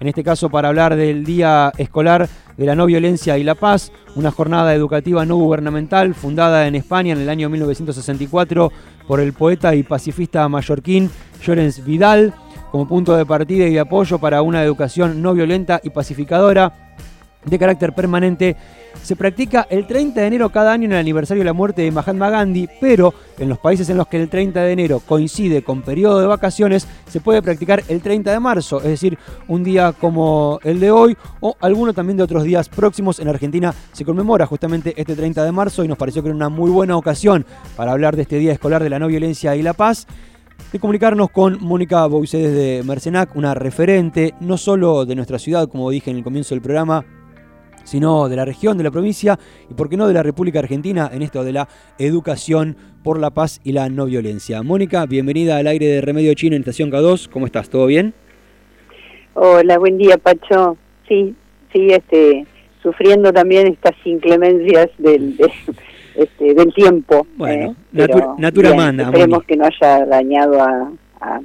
en este caso para hablar del Día Escolar de la No Violencia y la Paz, una jornada educativa no gubernamental fundada en España en el año 1964 por el poeta y pacifista mallorquín Llorens Vidal, como punto de partida y de apoyo para una educación no violenta y pacificadora de carácter permanente se practica el 30 de enero cada año en el aniversario de la muerte de Mahatma Gandhi, pero en los países en los que el 30 de enero coincide con periodo de vacaciones, se puede practicar el 30 de marzo, es decir, un día como el de hoy o alguno también de otros días próximos. En Argentina se conmemora justamente este 30 de marzo y nos pareció que era una muy buena ocasión para hablar de este Día Escolar de la No Violencia y la Paz de comunicarnos con Mónica Boisedes de Mercenac, una referente no solo de nuestra ciudad, como dije en el comienzo del programa, sino de la región, de la provincia y, por qué no, de la República Argentina en esto de la educación por la paz y la no violencia. Mónica, bienvenida al aire de Remedio Chino en Estación K2. ¿Cómo estás? ¿Todo bien? Hola, buen día, Pacho. Sí, sí, este, sufriendo también estas inclemencias del, este, del tiempo. Bueno, eh, natura manda. Esperemos que no haya dañado a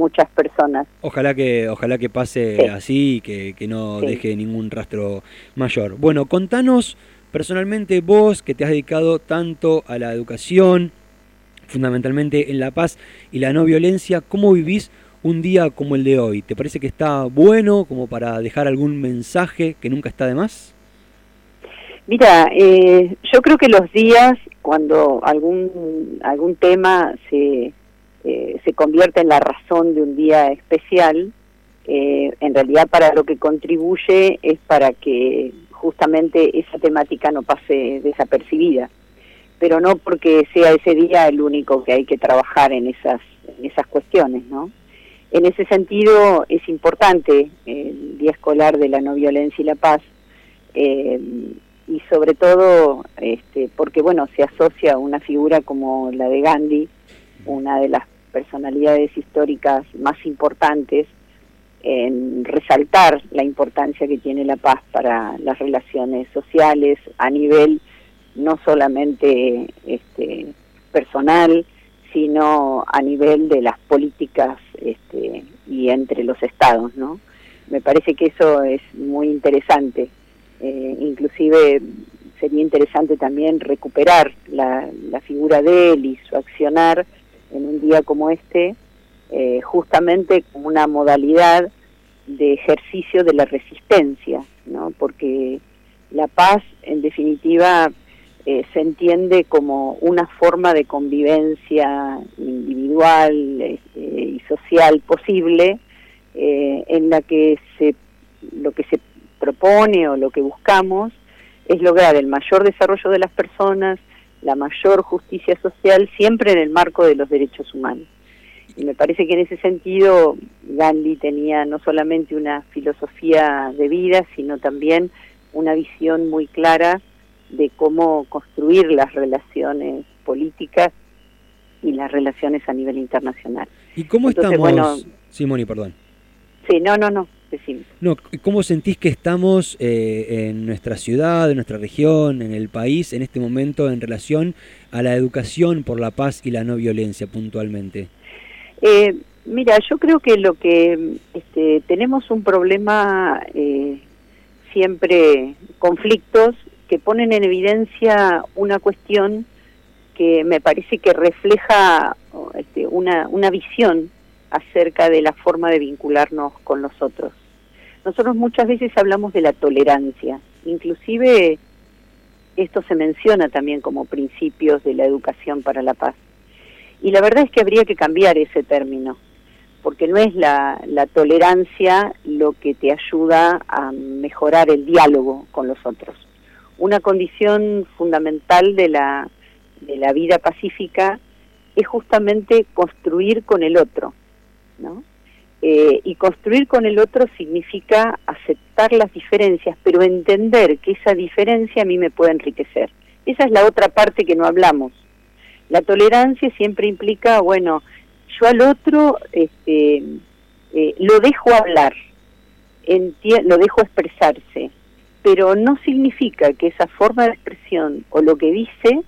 muchas personas. Ojalá que, ojalá que pase así y que, que no deje ningún rastro mayor. Bueno, contanos personalmente vos que te has dedicado tanto a la educación, fundamentalmente en la paz y la no violencia, ¿cómo vivís un día como el de hoy? ¿Te parece que está bueno como para dejar algún mensaje que nunca está de más? Mira, eh, yo creo que los días cuando algún algún tema se eh, se convierte en la razón de un día especial, eh, en realidad para lo que contribuye es para que justamente esa temática no pase desapercibida, pero no porque sea ese día el único que hay que trabajar en esas, en esas cuestiones, ¿no? En ese sentido es importante el Día Escolar de la No Violencia y la Paz, eh, y sobre todo este, porque bueno se asocia a una figura como la de Gandhi, una de las personalidades históricas más importantes en resaltar la importancia que tiene la paz para las relaciones sociales a nivel no solamente este, personal, sino a nivel de las políticas este, y entre los estados, ¿no? Me parece que eso es muy interesante. Eh, inclusive sería interesante también recuperar la, la figura de él y su accionar en un día como este, eh, justamente como una modalidad de ejercicio de la resistencia, ¿no? porque la paz, en definitiva, eh, se entiende como una forma de convivencia individual este, y social posible, eh, en la que se, lo que se propone o lo que buscamos es lograr el mayor desarrollo de las personas, la mayor justicia social siempre en el marco de los derechos humanos. Y me parece que en ese sentido Gandhi tenía no solamente una filosofía de vida, sino también una visión muy clara de cómo construir las relaciones políticas y las relaciones a nivel internacional. ¿Y cómo estamos? Bueno, Simoni, perdón. Sí, no, no, no. No, ¿Cómo sentís que estamos eh, en nuestra ciudad, en nuestra región, en el país, en este momento en relación a la educación por la paz y la no violencia puntualmente? Eh, mira, yo creo que lo que este, tenemos un problema eh, siempre, conflictos que ponen en evidencia una cuestión que me parece que refleja este, una, una visión acerca de la forma de vincularnos con los otros. Nosotros muchas veces hablamos de la tolerancia, inclusive esto se menciona también como principios de la educación para la paz. Y la verdad es que habría que cambiar ese término, porque no es la, tolerancia lo que te ayuda a mejorar el diálogo con los otros. Una condición fundamental de la, de la vida pacífica es justamente construir con el otro, ¿no? Eh, y construir con el otro significa aceptar las diferencias, pero entender que esa diferencia a mí me puede enriquecer. Esa es la otra parte que no hablamos. La tolerancia siempre implica, bueno, yo al otro este, eh, lo dejo hablar, lo dejo expresarse, pero no significa que esa forma de expresión o lo que dice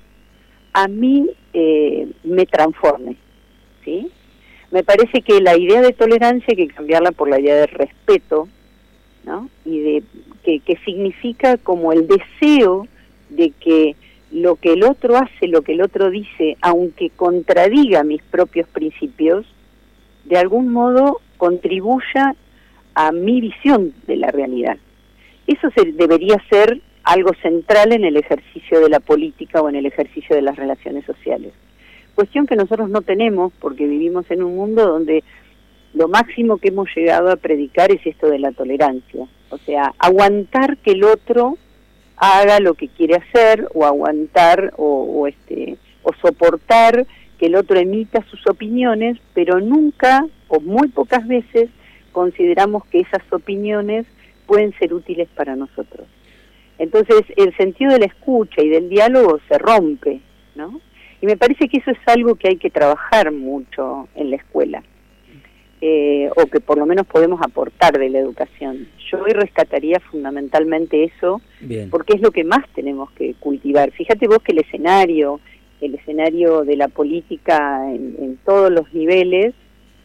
a mí eh, me transforme. Me parece que la idea de tolerancia hay que cambiarla por la idea de respeto, ¿no? Y de que, que significa como el deseo de que lo que el otro hace, lo que el otro dice, aunque contradiga mis propios principios, de algún modo contribuya a mi visión de la realidad. Eso debería ser algo central en el ejercicio de la política o en el ejercicio de las relaciones sociales. Cuestión que nosotros no tenemos porque vivimos en un mundo donde lo máximo que hemos llegado a predicar es esto de la tolerancia. O sea, aguantar que el otro haga lo que quiere hacer o aguantar o, este o soportar que el otro emita sus opiniones, pero nunca o muy pocas veces consideramos que esas opiniones pueden ser útiles para nosotros. Entonces, el sentido de la escucha y del diálogo se rompe, ¿no? Y me parece que eso es algo que hay que trabajar mucho en la escuela, eh, o que por lo menos podemos aportar de la educación. Yo hoy rescataría fundamentalmente eso, porque es lo que más tenemos que cultivar. Fíjate vos que el escenario, el escenario de la política en, todos los niveles,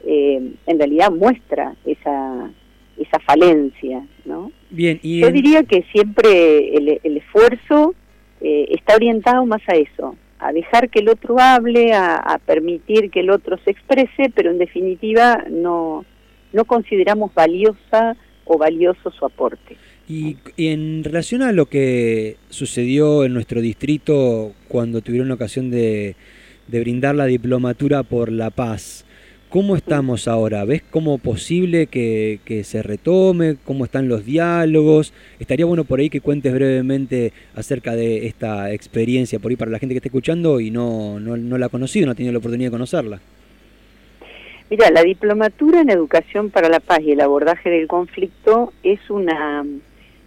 eh, en realidad muestra esa, esa falencia, ¿no? Bien, y Yo diría que siempre el, el esfuerzo eh, está orientado más a eso, a dejar que el otro hable, a, permitir que el otro se exprese, pero en definitiva no, no consideramos valiosa o valioso su aporte. Y, en relación a lo que sucedió en nuestro distrito cuando tuvieron la ocasión de, de brindar la diplomatura por la paz, ¿Cómo estamos ahora? ¿Ves cómo posible que, se retome? ¿Cómo están los diálogos? Estaría bueno por ahí que cuentes brevemente acerca de esta experiencia, por ahí para la gente que está escuchando y no, no, no la ha conocido, no ha tenido la oportunidad de conocerla. Mira, la diplomatura en educación para la paz y el abordaje del conflicto es una,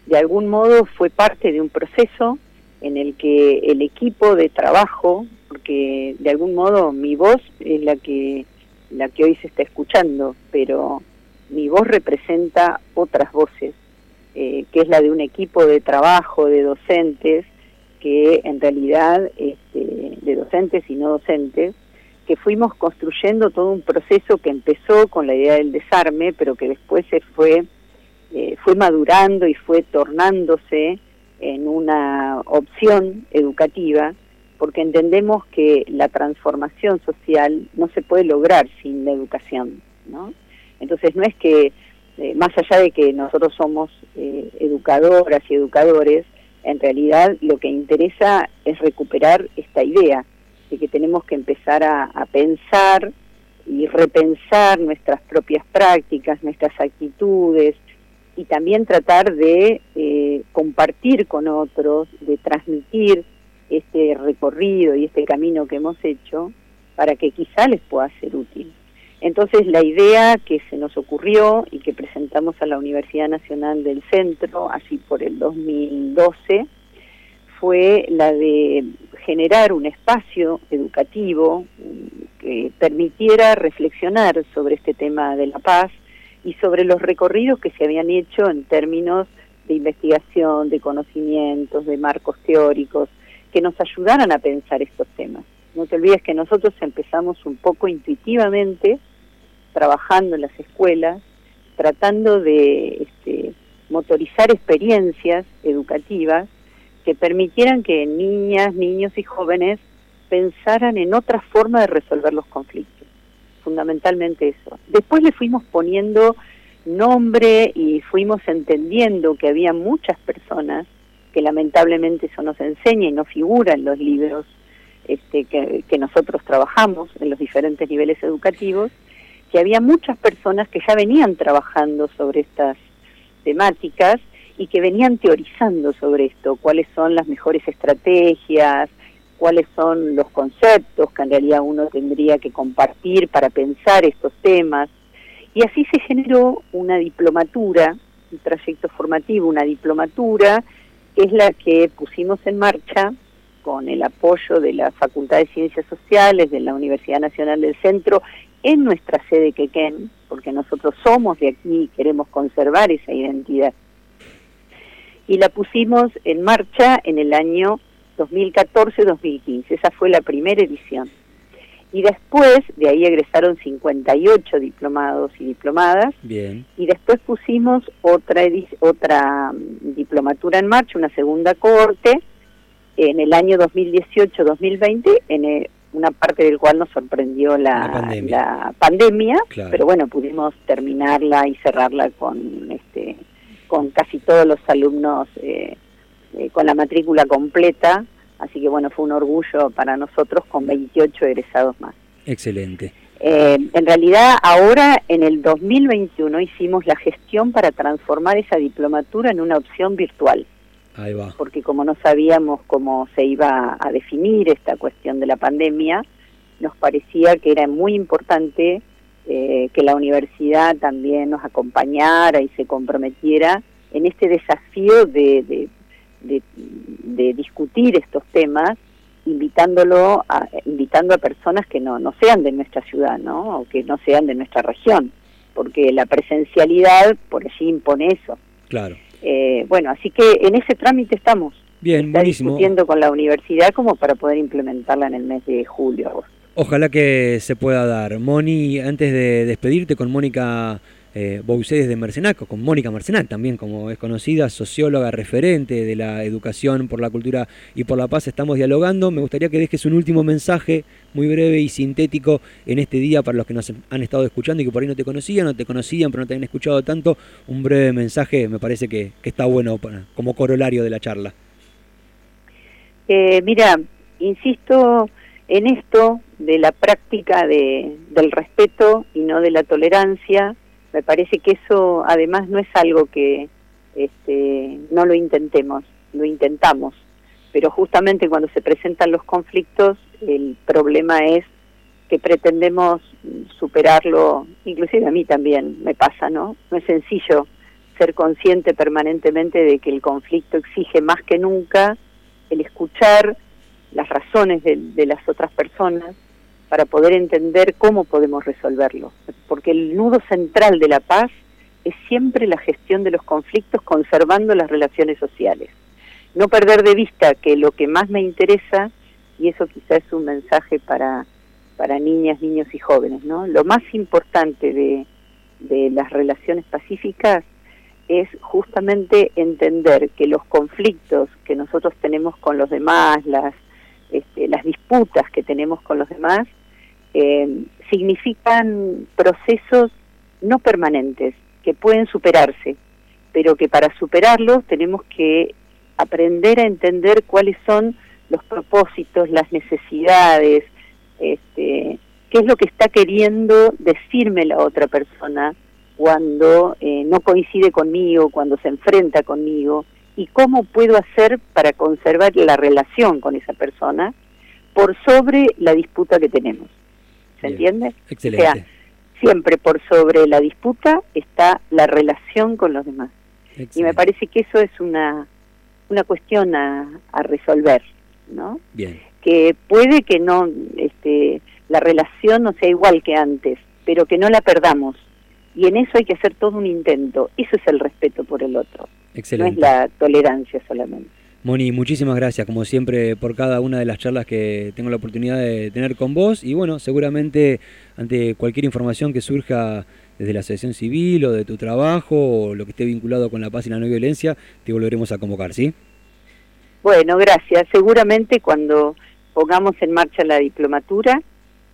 de algún modo fue parte de un proceso en el que el equipo de trabajo, porque de algún modo mi voz es la que la que hoy se está escuchando, pero mi voz representa otras voces, eh, que es la de un equipo de trabajo de docentes, que en realidad, este, de docentes y no docentes, que fuimos construyendo todo un proceso que empezó con la idea del desarme, pero que después se fue, eh, fue madurando y fue tornándose en una opción educativa porque entendemos que la transformación social no se puede lograr sin la educación, ¿no? Entonces no es que, eh, más allá de que nosotros somos eh, educadoras y educadores, en realidad lo que interesa es recuperar esta idea de que tenemos que empezar a, pensar y repensar nuestras propias prácticas, nuestras actitudes, y también tratar de eh, compartir con otros, de transmitir este recorrido y este camino que hemos hecho para que quizá les pueda ser útil. Entonces la idea que se nos ocurrió y que presentamos a la Universidad Nacional del Centro, así por el 2012, fue la de generar un espacio educativo que permitiera reflexionar sobre este tema de la paz y sobre los recorridos que se habían hecho en términos de investigación, de conocimientos, de marcos teóricos, que nos ayudaran a pensar estos temas. No te olvides que nosotros empezamos un poco intuitivamente trabajando en las escuelas, tratando de este, motorizar experiencias educativas que permitieran que niñas, niños y jóvenes pensaran en otra forma de resolver los conflictos. Fundamentalmente eso. Después le fuimos poniendo nombre y fuimos entendiendo que había muchas personas que lamentablemente eso no se enseña y no figura en los libros este, que, nosotros trabajamos en los diferentes niveles educativos, que había muchas personas que ya venían trabajando sobre estas temáticas y que venían teorizando sobre esto, cuáles son las mejores estrategias, cuáles son los conceptos que en realidad uno tendría que compartir para pensar estos temas. Y así se generó una diplomatura, un trayecto formativo, una diplomatura es la que pusimos en marcha con el apoyo de la Facultad de Ciencias Sociales, de la Universidad Nacional del Centro, en nuestra sede Quequén, porque nosotros somos de aquí y queremos conservar esa identidad. Y la pusimos en marcha en el año 2014-2015, esa fue la primera edición. Y después, de ahí egresaron 58 diplomados y diplomadas. Bien. Y después pusimos otra, otra mm, diplomatura en marcha, una segunda corte, en el año 2018-2020, en eh, una parte del cual nos sorprendió la, pandemia, pero bueno, pudimos terminarla y cerrarla con, este, con casi todos los alumnos, eh, eh, con la matrícula completa Así que bueno, fue un orgullo para nosotros con 28 egresados más. Excelente. Eh, en realidad ahora en el 2021 hicimos la gestión para transformar esa diplomatura en una opción virtual. Ahí va. Porque como no sabíamos cómo se iba a definir esta cuestión de la pandemia, nos parecía que era muy importante eh, que la universidad también nos acompañara y se comprometiera en este desafío de de, discutir estos temas invitándolo a, invitando a personas que no, no sean de nuestra ciudad, ¿no? O que no sean de nuestra región, porque la presencialidad por allí impone eso. Claro. Eh, bueno, así que en ese trámite estamos. Bien, Está buenísimo. discutiendo con la universidad como para poder implementarla en el mes de julio, agosto. Ojalá que se pueda dar. Moni, antes de despedirte con Mónica eh, de Mercenac, con Mónica Mercenac también, como es conocida, socióloga referente de la educación por la cultura y por la paz, estamos dialogando. Me gustaría que dejes un último mensaje muy breve y sintético en este día para los que nos han estado escuchando y que por ahí no te conocían, no te conocían, pero no te habían escuchado tanto. Un breve mensaje me parece que, está bueno para, como corolario de la charla. Eh, mira, insisto en esto de la práctica de, del respeto y no de la tolerancia me parece que eso además no es algo que este, no lo intentemos, lo intentamos, pero justamente cuando se presentan los conflictos el problema es que pretendemos superarlo, inclusive a mí también me pasa, ¿no? No es sencillo ser consciente permanentemente de que el conflicto exige más que nunca el escuchar las razones de las otras personas, para poder entender cómo podemos resolverlo. Porque el nudo central de la paz es siempre la gestión de los conflictos conservando las relaciones sociales. No perder de vista que lo que más me interesa, y eso quizás es un mensaje para, para niñas, niños y jóvenes, ¿no? Lo más importante de, de las relaciones pacíficas es justamente entender que los conflictos que nosotros tenemos con los demás, las, este, las disputas que tenemos con los demás, eh, significan procesos no permanentes, que pueden superarse, pero que para superarlos tenemos que aprender a entender cuáles son los propósitos, las necesidades, este, qué es lo que está queriendo decirme la otra persona cuando eh, no coincide conmigo, cuando se enfrenta conmigo, y cómo puedo hacer para conservar la relación con esa persona por sobre la disputa que tenemos. ¿Se entiende? Excelente. O sea, siempre por sobre la disputa está la relación con los demás. Y me parece que eso es una, una cuestión a, a resolver, ¿no? Bien. Que puede que no, este, la relación no sea igual que antes, pero que no la perdamos. Y en eso hay que hacer todo un intento. Eso es el respeto por el otro. Excelente. No es la tolerancia solamente. Moni, muchísimas gracias, como siempre, por cada una de las charlas que tengo la oportunidad de tener con vos. Y bueno, seguramente ante cualquier información que surja desde la Asociación Civil o de tu trabajo o lo que esté vinculado con la paz y la no violencia, te volveremos a convocar, ¿sí? Bueno, gracias. Seguramente cuando pongamos en marcha la diplomatura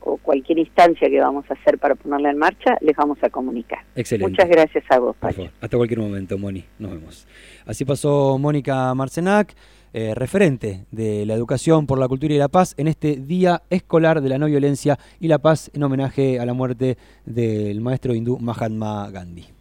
o cualquier instancia que vamos a hacer para ponerla en marcha, les vamos a comunicar. Excelente. Muchas gracias a vos, Pacho. Hasta cualquier momento, Moni. Nos vemos. Así pasó Mónica Marcenac, eh, referente de la educación por la cultura y la paz en este Día Escolar de la No Violencia y la Paz en homenaje a la muerte del maestro hindú Mahatma Gandhi.